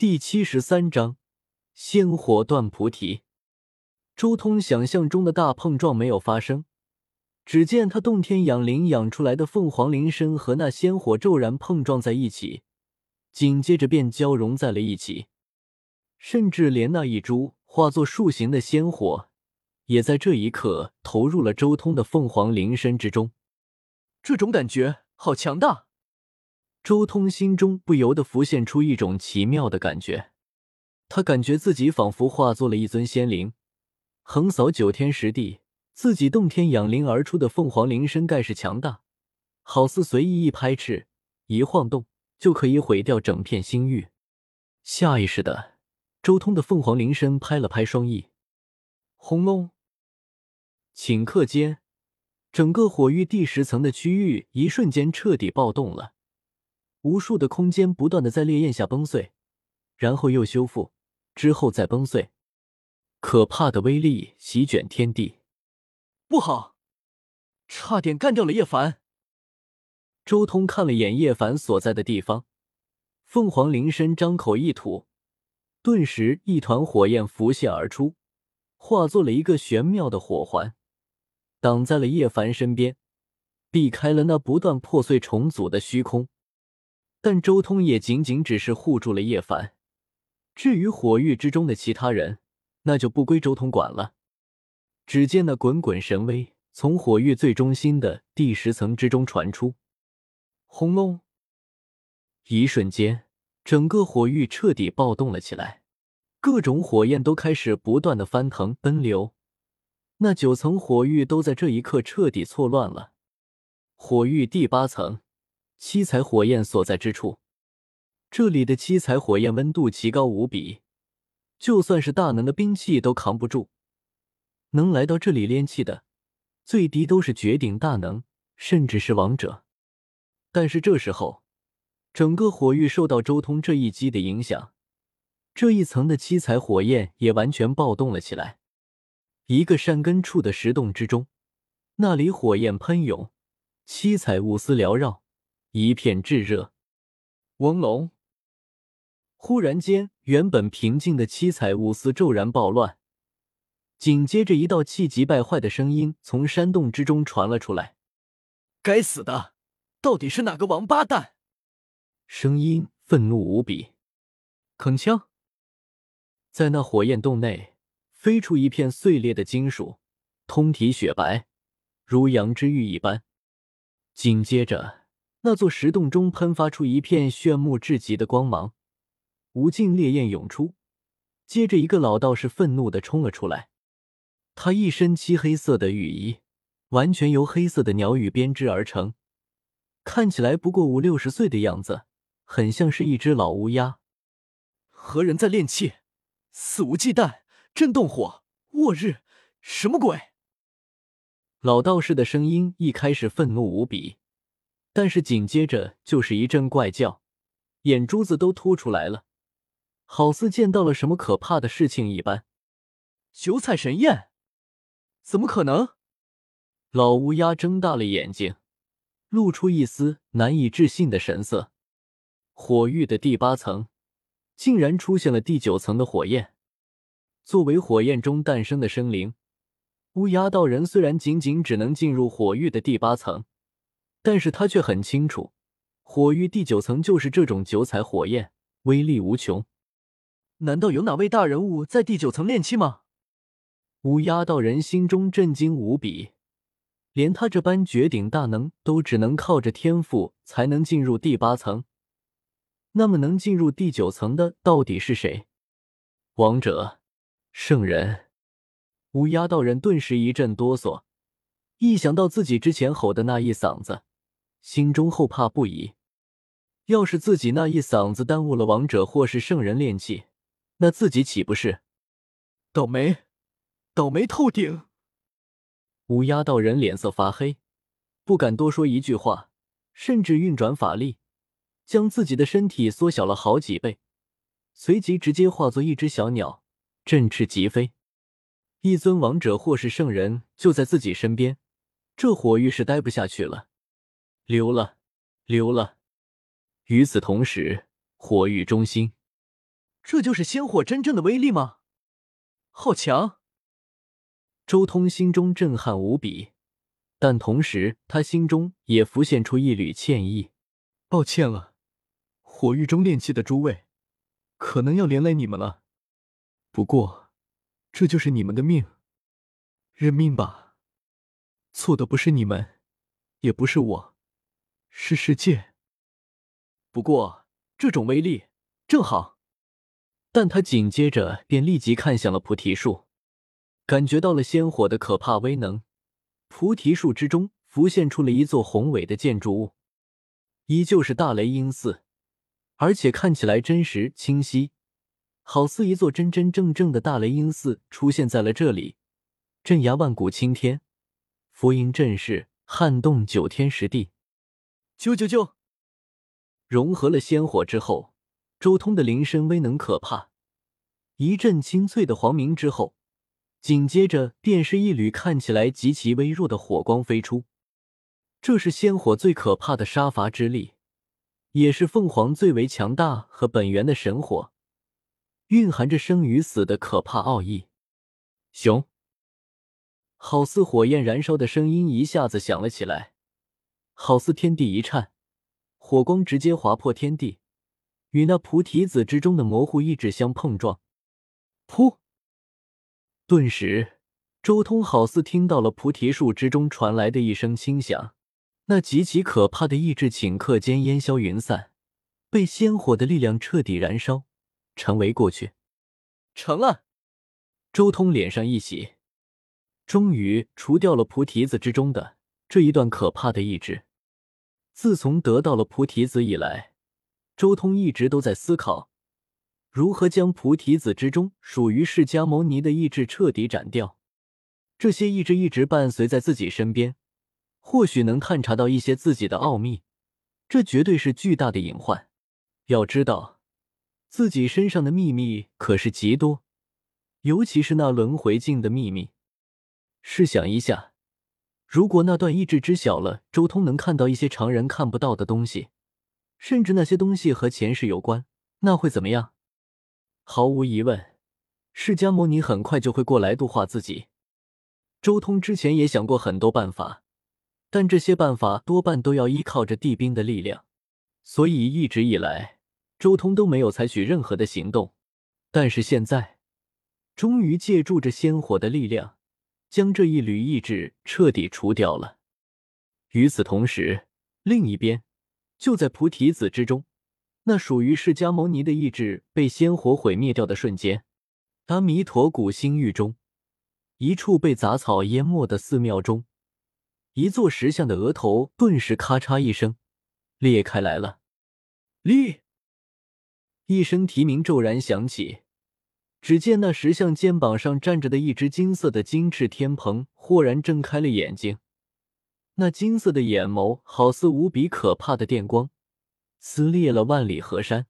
第七十三章仙火断菩提。周通想象中的大碰撞没有发生，只见他洞天养灵养出来的凤凰灵身和那仙火骤然碰撞在一起，紧接着便交融在了一起，甚至连那一株化作树形的仙火，也在这一刻投入了周通的凤凰灵身之中。这种感觉好强大。周通心中不由得浮现出一种奇妙的感觉，他感觉自己仿佛化作了一尊仙灵，横扫九天十地。自己洞天养灵而出的凤凰灵身盖世强大，好似随意一拍翅、一晃动就可以毁掉整片星域。下意识的，周通的凤凰灵身拍了拍双翼，轰隆！顷刻间，整个火域第十层的区域一瞬间彻底暴动了。无数的空间不断的在烈焰下崩碎，然后又修复，之后再崩碎，可怕的威力席卷天地。不好，差点干掉了叶凡。周通看了眼叶凡所在的地方，凤凰灵身张口一吐，顿时一团火焰浮现而出，化作了一个玄妙的火环，挡在了叶凡身边，避开了那不断破碎重组的虚空。但周通也仅仅只是护住了叶凡，至于火域之中的其他人，那就不归周通管了。只见那滚滚神威从火域最中心的第十层之中传出，轰隆！一瞬间，整个火域彻底暴动了起来，各种火焰都开始不断的翻腾奔流，那九层火域都在这一刻彻底错乱了。火域第八层。七彩火焰所在之处，这里的七彩火焰温度奇高无比，就算是大能的兵器都扛不住。能来到这里炼气的，最低都是绝顶大能，甚至是王者。但是这时候，整个火域受到周通这一击的影响，这一层的七彩火焰也完全暴动了起来。一个山根处的石洞之中，那里火焰喷涌，七彩雾丝缭绕。一片炙热，嗡隆！忽然间，原本平静的七彩雾丝骤然暴乱，紧接着一道气急败坏的声音从山洞之中传了出来：“该死的，到底是哪个王八蛋？”声音愤怒无比。铿锵，在那火焰洞内飞出一片碎裂的金属，通体雪白，如羊脂玉一般。紧接着。那座石洞中喷发出一片炫目至极的光芒，无尽烈焰涌出。接着，一个老道士愤怒的冲了出来。他一身漆黑色的羽衣，完全由黑色的鸟羽编织而成，看起来不过五六十岁的样子，很像是一只老乌鸦。何人在炼气？肆无忌惮，震动火，卧日，什么鬼？老道士的声音一开始愤怒无比。但是紧接着就是一阵怪叫，眼珠子都凸出来了，好似见到了什么可怕的事情一般。九彩神焰，怎么可能？老乌鸦睁大了眼睛，露出一丝难以置信的神色。火域的第八层，竟然出现了第九层的火焰。作为火焰中诞生的生灵，乌鸦道人虽然仅仅只能进入火域的第八层。但是他却很清楚，火域第九层就是这种九彩火焰，威力无穷。难道有哪位大人物在第九层炼气吗？乌鸦道人心中震惊无比，连他这般绝顶大能都只能靠着天赋才能进入第八层，那么能进入第九层的到底是谁？王者、圣人？乌鸦道人顿时一阵哆嗦，一想到自己之前吼的那一嗓子。心中后怕不已，要是自己那一嗓子耽误了王者或是圣人练气，那自己岂不是倒霉，倒霉透顶？乌鸦道人脸色发黑，不敢多说一句话，甚至运转法力，将自己的身体缩小了好几倍，随即直接化作一只小鸟，振翅疾飞。一尊王者或是圣人就在自己身边，这火域是待不下去了。溜了，溜了。与此同时，火域中心，这就是仙火真正的威力吗？好强！周通心中震撼无比，但同时他心中也浮现出一缕歉意。抱歉了，火域中炼气的诸位，可能要连累你们了。不过，这就是你们的命，认命吧。错的不是你们，也不是我，是世界。不过，这种威力正好。但他紧接着便立即看向了菩提树，感觉到了仙火的可怕威能。菩提树之中浮现出了一座宏伟的建筑物，依旧是大雷音寺，而且看起来真实清晰，好似一座真真正正的大雷音寺出现在了这里，镇压万古青天，佛音震世，撼动九天十地。啾啾啾！融合了仙火之后。周通的灵身威能可怕，一阵清脆的黄鸣之后，紧接着便是一缕看起来极其微弱的火光飞出。这是仙火最可怕的杀伐之力，也是凤凰最为强大和本源的神火，蕴含着生与死的可怕奥义。熊，好似火焰燃烧的声音一下子响了起来，好似天地一颤，火光直接划破天地。与那菩提子之中的模糊意志相碰撞，噗！顿时，周通好似听到了菩提树之中传来的一声轻响，那极其可怕的意志顷刻间烟消云散，被仙火的力量彻底燃烧，成为过去。成了！周通脸上一喜，终于除掉了菩提子之中的这一段可怕的意志。自从得到了菩提子以来。周通一直都在思考，如何将菩提子之中属于释迦牟尼的意志彻底斩掉。这些意志一直伴随在自己身边，或许能探查到一些自己的奥秘，这绝对是巨大的隐患。要知道，自己身上的秘密可是极多，尤其是那轮回镜的秘密。试想一下，如果那段意志知晓了，周通能看到一些常人看不到的东西。甚至那些东西和前世有关，那会怎么样？毫无疑问，释迦牟尼很快就会过来度化自己。周通之前也想过很多办法，但这些办法多半都要依靠着地兵的力量，所以一直以来，周通都没有采取任何的行动。但是现在，终于借助着仙火的力量，将这一缕意志彻底除掉了。与此同时，另一边。就在菩提子之中，那属于释迦牟尼的意志被仙火毁灭掉的瞬间，阿弥陀古星域中，一处被杂草淹没的寺庙中，一座石像的额头顿时咔嚓一声裂开来了。立，一声啼鸣骤然响起，只见那石像肩膀上站着的一只金色的金翅天蓬豁然睁开了眼睛。那金色的眼眸好似无比可怕的电光，撕裂了万里河山。